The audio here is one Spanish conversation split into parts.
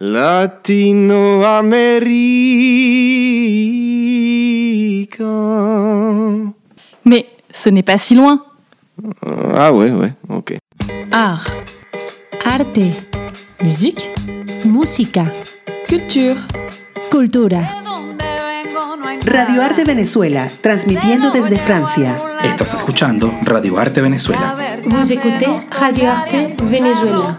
Latino-América. Mais ce n'est pas si loin. Ah ouais, ouais, ok. Art, Arte, musique, música, culture. cultura. Radio Arte Venezuela, transmitiendo desde Francia. Estás escuchando Radio Arte Venezuela. Vous écoutez Radio Arte Venezuela.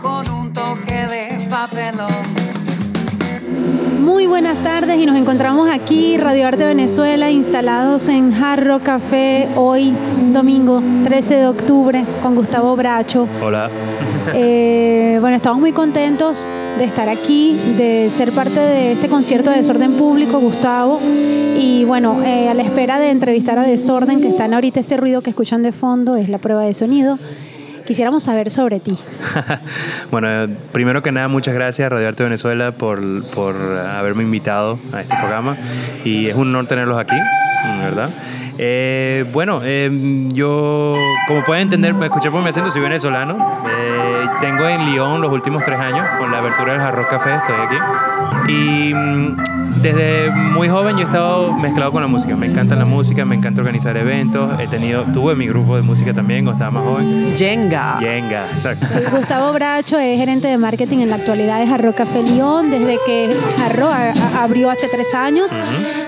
Buenas tardes y nos encontramos aquí, Radio Arte Venezuela, instalados en Jarro Café, hoy domingo 13 de octubre, con Gustavo Bracho. Hola. Eh, bueno, estamos muy contentos de estar aquí, de ser parte de este concierto de Desorden Público, Gustavo. Y bueno, eh, a la espera de entrevistar a Desorden, que están ahorita ese ruido que escuchan de fondo, es la prueba de sonido. Quisiéramos saber sobre ti. bueno, eh, primero que nada, muchas gracias Radio Arte Venezuela por, por haberme invitado a este programa y es un honor tenerlos aquí, ¿verdad? Eh, bueno, eh, yo, como pueden entender, escuché por mi acento, soy venezolano. Eh, tengo en Lyon los últimos tres años con la abertura del Jarro Café, estoy aquí. Y mm, desde muy joven yo he estado mezclado con la música. Me encanta la música, me encanta organizar eventos. He tenido, tuve mi grupo de música también cuando estaba más joven. Jenga. Yenga, exacto. Sí, Gustavo Bracho es gerente de marketing en la actualidad de Jarro Café León, desde que Jarro abrió hace tres años.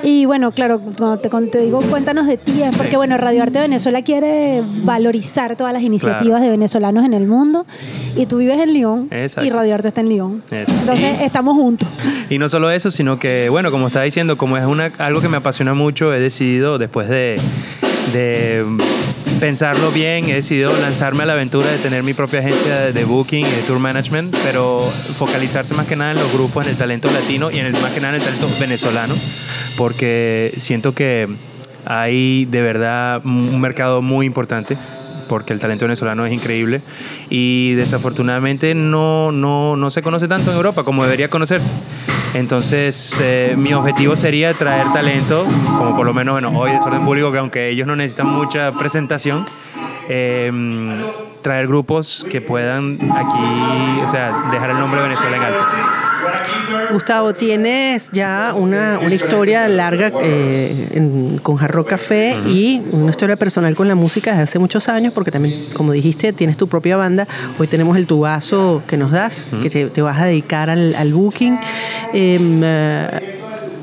Y bueno, claro, cuando te, cuando te digo cuéntanos de ti, es porque bueno, Radio Arte Venezuela quiere valorizar todas las iniciativas Claro. de venezolanos en el mundo. Y tú vives en León Exacto. y Radio Arte está en León. Eso. Entonces Y- estamos juntos. Y no solo eso, sino que, bueno, como estaba diciendo, como es una, algo que me apasiona mucho, he decidido, después de, de pensarlo bien, he decidido lanzarme a la aventura de tener mi propia agencia de booking y de tour management, pero focalizarse más que nada en los grupos, en el talento latino y en el, más que nada en el talento venezolano, porque siento que hay de verdad un mercado muy importante porque el talento venezolano es increíble y desafortunadamente no, no, no se conoce tanto en Europa como debería conocerse. Entonces, eh, mi objetivo sería traer talento, como por lo menos bueno, hoy Desorden Público, que aunque ellos no necesitan mucha presentación, eh, traer grupos que puedan aquí, o sea, dejar el nombre de Venezuela en alto. Gustavo, tienes ya una, una historia larga eh, en- con Jarro Café y una historia personal con la música desde hace muchos años, porque también, como dijiste, tienes tu propia banda. Hoy tenemos el tubazo que nos das, que te, te vas a dedicar al, al booking. Em, eh,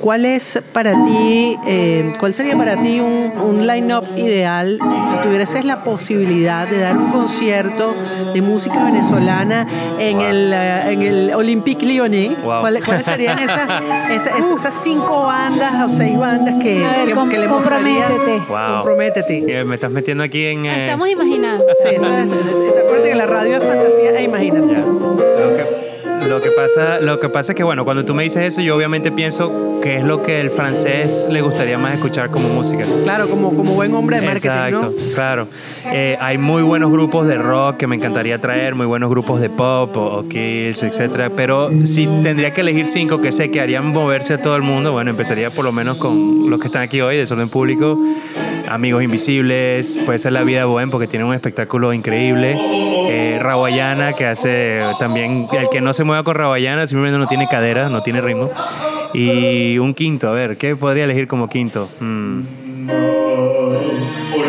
¿Cuál es para ti, eh, cuál sería para ti un, un line-up ideal si, si tuvieras la posibilidad de dar un concierto de música venezolana en, Wow. el, eh, en el Olympique Lyonnais? Wow. ¿Cuáles, cuáles serían esas, esas, esas- esas cinco bandas o seis bandas que, A ver, que, com- que le comprométete. Wow. Comprométete. Eh, me estás metiendo aquí en... eh, Estamos imaginando. Sí, esto es- esto- acuérdate que la radio es fantasía e imaginación. Que, lo que pasa, lo que pasa es que bueno, cuando tú me dices eso, yo obviamente pienso que es lo que el francés le gustaría más escuchar como música. Claro, como, como buen hombre de marketing, Exacto, ¿no? claro. Eh, hay muy buenos grupos de rock que me encantaría traer, muy buenos grupos de pop o, o Kills, etcétera. Pero si tendría que elegir cinco que sé que harían moverse a todo el mundo, bueno, empezaría por lo menos con los que están aquí hoy, de Solo en Público, Amigos Invisibles, puede ser La Vida Bohem porque tiene un espectáculo increíble. Eh, Rawayana, que hace también, el que no se mueva con Rawayana simplemente no tiene cadera, no tiene ritmo. Y un quinto, a ver, ¿qué podría elegir como quinto? Mm,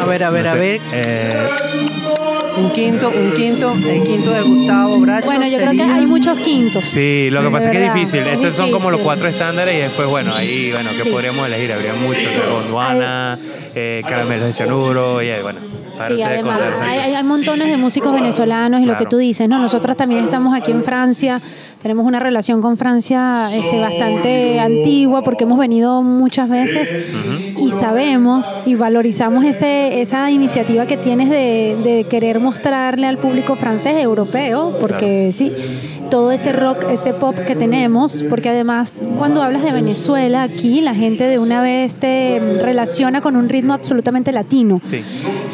A ver, a ver, no a ver. Eh, Un quinto, un quinto, el quinto de Gustavo Bracho. Bueno, yo creo que sería- hay muchos quintos. Sí, lo Sí, que pasa es que es verdad, difícil. es Esos son como los difícil. cuatro estándares y después, bueno, ahí, bueno, ¿qué Sí. podríamos elegir? Habría muchos. o sea, Gondwana, eh, caramelos de cianuro, y ahí, bueno. para Sí, además, contar, hay, hay- hay montones de músicos venezolanos y lo que Claro. tú dices, ¿no? Nosotros también estamos aquí en Francia, tenemos una relación con Francia este, bastante antigua porque hemos venido muchas veces y sabemos y valorizamos ese, esa iniciativa que tienes de, de querer mostrarle al público francés, europeo, porque sí, todo ese rock, ese pop que tenemos, porque además cuando hablas de Venezuela, aquí la gente de una vez te relaciona con un ritmo absolutamente latino. Sí.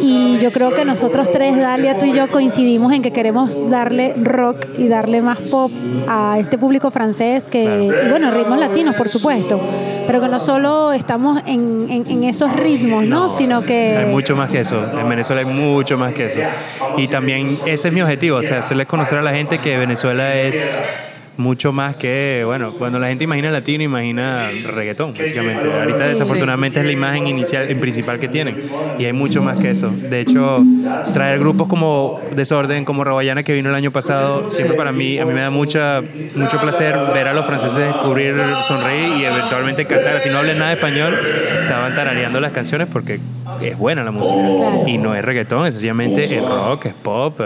Y yo creo que nosotros tres, Dalia, tú y yo coincidimos en que queremos darle rock y darle más pop a este público francés, que, Claro. y bueno, ritmos latinos, por supuesto, pero que no solo estamos en, en- en esos ritmos, ¿no? Sino que... Hay mucho más que eso. En Venezuela hay mucho más que eso. Y también ese es mi objetivo, o sea, hacerles conocer a la gente que Venezuela es Yes. Yeah. Mucho más que, bueno, cuando la gente imagina latino, imagina reggaetón, básicamente. Ahorita desafortunadamente es la imagen inicial, en principal que tienen. Y hay mucho más que eso. De hecho, traer grupos como Desorden, como Rawayana que vino el año pasado, siempre para mí, a mí me da mucha, mucho placer ver a los franceses descubrir sonreír y eventualmente cantar. Si no hablan nada de español, estaban tarareando las canciones porque es buena la música. Claro. Y no es reggaetón, es sencillamente es rock, es pop.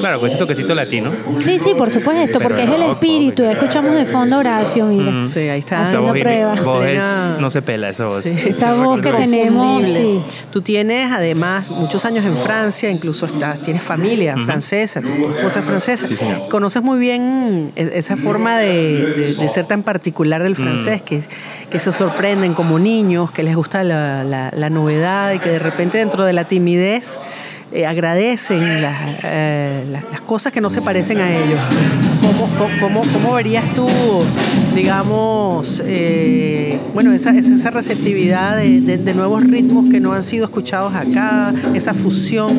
Claro, con ese toquecito latino. Sí, sí, por supuesto, porque es el espíritu. Escuchamos de fondo Horacio, mira. Sí, ahí está. Esa Haciendo voz, pruebas. voz es- Plena- no se pela esa voz. Sí. Esa voz que tenemos, sí. Tú tienes además muchos años en Francia, incluso estás, tienes familia francesa, tu esposa es francesa. Conoces muy bien e- esa forma de, de- de ser tan particular del francés, que, que se sorprenden como niños, que les gusta la, la- la novedad y que de repente dentro de la timidez eh, agradecen las, eh, las- las cosas que no se parecen a ellos. ¿Cómo, verías tú, digamos, eh, bueno, esa, esa receptividad de, nuevos ritmos que no han sido escuchados acá, esa fusión?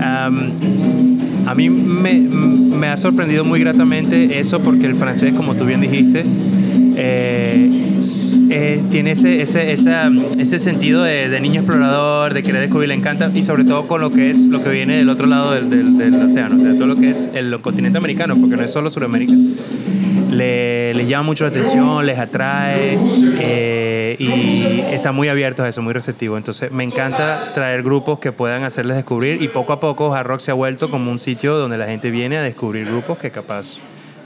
A mí me, ha sorprendido muy gratamente eso porque el francés, como tú bien dijiste, eh, eh, tiene ese, ese, esa- ese sentido de, de niño explorador, de querer descubrir, le encanta, y sobre todo con lo que es lo que viene del otro lado del, del- del océano, o sea, todo lo que es el continente americano, porque no es solo Sudamérica. Le, les llama mucho la atención, les atrae eh, y están muy abiertos a eso, muy receptivos. Entonces me encanta traer grupos que puedan hacerles descubrir y poco a poco Hard Rock se ha vuelto como un sitio donde la gente viene a descubrir grupos que capaz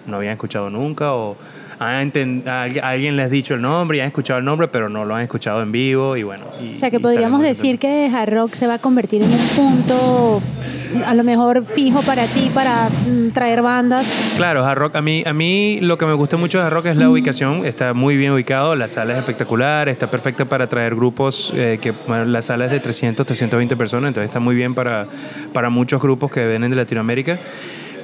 no habían escuchado nunca o han a alguien- les ha dicho el nombre y han escuchado el nombre pero no lo han escuchado en vivo y bueno. y- O sea que podríamos decir que Hard Rock se va a convertir en un punto a lo mejor fijo para ti, para mm, traer bandas. Claro, Hard Rock, a mí, a mí lo que me gusta mucho de Hard Rock es la ubicación, está muy bien ubicado, la sala es espectacular, está perfecta para traer grupos, eh, que bueno, la sala es de 300, 320 personas, entonces está muy bien para, para muchos grupos que vienen de Latinoamérica.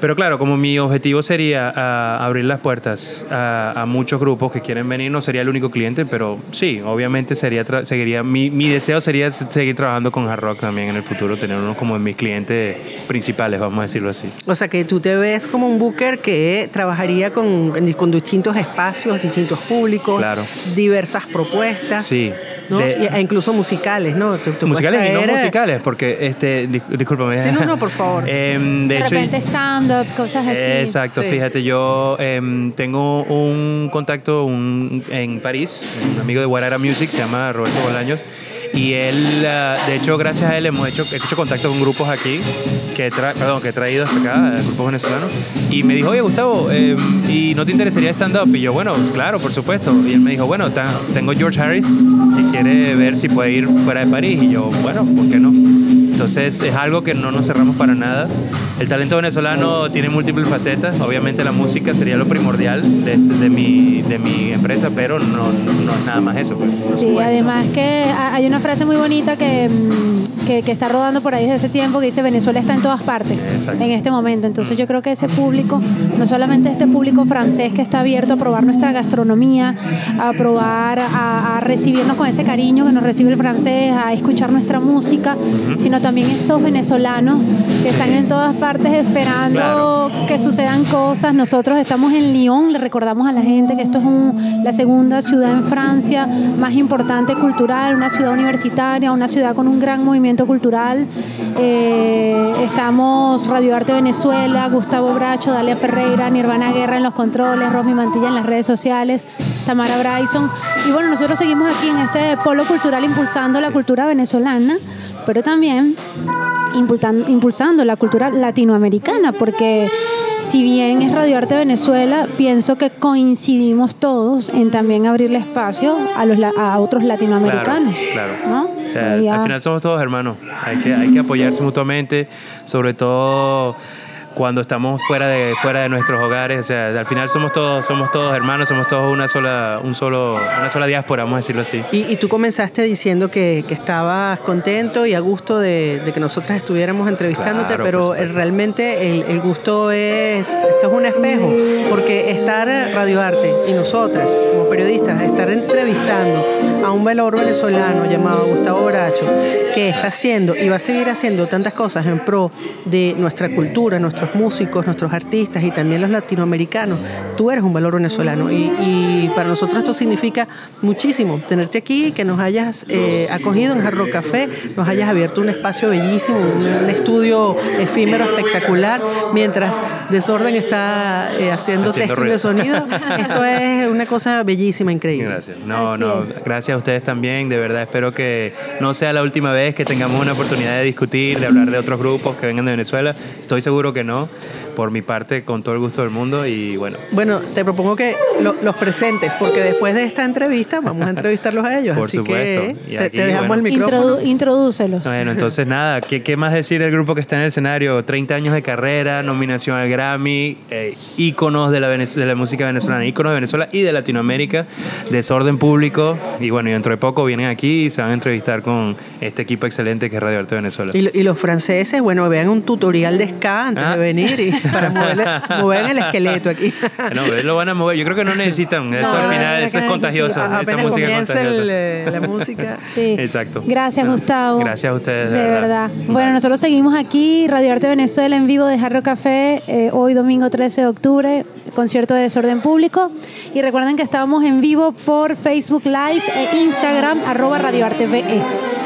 Pero claro, como mi objetivo sería ah, abrir las puertas a, a muchos grupos que quieren venir, no sería el único cliente, pero sí, obviamente sería seguiría mi, mi deseo sería seguir trabajando con Hard Rock también en el futuro, tener uno como mis clientes principales, vamos a decirlo así. O sea, que tú te ves como un booker que trabajaría con, con distintos espacios, distintos públicos, Claro. diversas propuestas. Sí. ¿No? De- Y- e incluso musicales, ¿no? Tú- tú puedes musicales y no eh, musicales, porque, este, dis- discúlpame. Sí, no, no, por favor. Em, de De hecho, repente stand-up, cosas así. Exacto, Sí. fíjate, yo em, tengo un contacto un- en París, un amigo de Guarara Music, se llama Roberto Bolaños, y él, ah, de hecho, gracias a él hemos hecho, he hecho contacto con grupos aquí, que he, que he traído hasta acá, eh, grupos venezolanos, y me dijo, oye, Gustavo, em, ¿y no te interesaría stand-up? Y yo, bueno, claro, por supuesto. Y él me dijo, bueno, tengo George Harris, que quiere ver si puede ir fuera de París, y yo, bueno, ¿por qué no? Entonces es algo que no nos cerramos para nada. El talento venezolano tiene múltiples facetas. Obviamente la música sería lo primordial de, de mi, de mi empresa, pero no, no es nada más eso. pues. Sí, además que ha- hay una frase muy bonita que, mm, que, que está rodando por ahí desde ese tiempo que dice Venezuela está en todas partes Exacto. en este momento. Entonces yo creo que ese público, no solamente este público francés que está abierto a probar nuestra gastronomía, a probar, a recibirnos con ese cariño que nos recibe el francés, a escuchar nuestra música, sino también esos venezolanos que están en todas partes esperando Claro. que sucedan cosas. Nosotros estamos en Lyon, le recordamos a la gente que esto es un- la segunda ciudad en Francia más importante cultural, una ciudad universitaria, una ciudad con un gran movimiento cultural. Eh, estamos Radio Arte Venezuela, Gustavo Bracho, Dalia Ferreira, Nirvana Guerra en los controles, Rosmi Mantilla en las redes sociales, Tamara Bryson. Y bueno, nosotros seguimos aquí en este polo cultural impulsando la cultura venezolana, pero también impulsando la cultura latinoamericana, porque si bien es Radio Arte Venezuela, pienso que coincidimos todos en también abrirle espacio a, los, a otros latinoamericanos. Claro, claro. ¿no? O sea, al final somos todos hermanos. Hay que, hay que apoyarse mutuamente, sobre todo cuando estamos fuera de, fuera de nuestros hogares. O sea, al final somos todos, somos todos hermanos, somos todos una sola, un solo, una sola diáspora, vamos a decirlo así. Y, y tú comenzaste diciendo que, que estabas contento y a gusto de, de que nosotras estuviéramos entrevistándote, Claro, pero realmente el, el gusto es, esto es un espejo, porque estar Radio Arte y nosotras como periodistas, estar entrevistando a un valor venezolano llamado Gustavo Bracho, que está haciendo y va a seguir haciendo tantas cosas en pro de nuestra cultura, nuestros nuestros músicos, nuestros artistas y también los latinoamericanos, tú eres un valor venezolano. Y, y para nosotros esto significa muchísimo tenerte aquí, que nos hayas eh, acogido en Jarro Café, nos hayas abierto un espacio bellísimo, un, un estudio efímero, espectacular, mientras Desorden está eh, haciendo, Haciendo testing ruido. de sonido. Esto es una cosa bellísima, increíble. Gracias. No, Así no, es. gracias a ustedes también. De verdad espero que no sea la última vez que tengamos una oportunidad de discutir, de hablar de otros grupos que vengan de Venezuela. Estoy seguro que no. Por mi parte, con todo el gusto del mundo. Y bueno, Bueno, te propongo que lo- los presentes, porque después de esta entrevista vamos a entrevistarlos a ellos. Por así supuesto. que te, dejamos bueno. el micrófono. Introdu- introdúcelos. Bueno, entonces nada, ¿qué, qué más decir del grupo que está en el escenario? 30 años de carrera, nominación al Grammy, eh, íconos de la, venez- de la música venezolana, íconos de Venezuela y de Latinoamérica, desorden público. Y bueno, y dentro de poco vienen aquí y se van a entrevistar con este equipo excelente que es Radio Arte Venezuela. Y los franceses, bueno, vean un tutorial de ska antes Ah. Venir y para moverle- mover el esqueleto aquí. No, lo van a mover. Yo creo que no necesitan. Eso No, al final, eso es contagioso. Esa música es comienza el, contagiosa. eh, la música. Sí. Exacto. Gracias, No. Gustavo. Gracias a ustedes. De verdad. Bueno, nosotros seguimos aquí, Radio Arte Venezuela en vivo de Jarro Café, eh, hoy domingo 13 de octubre, concierto de desorden público. Y recuerden que estamos en vivo por Facebook Live e Instagram, arroba Radio Arte VE.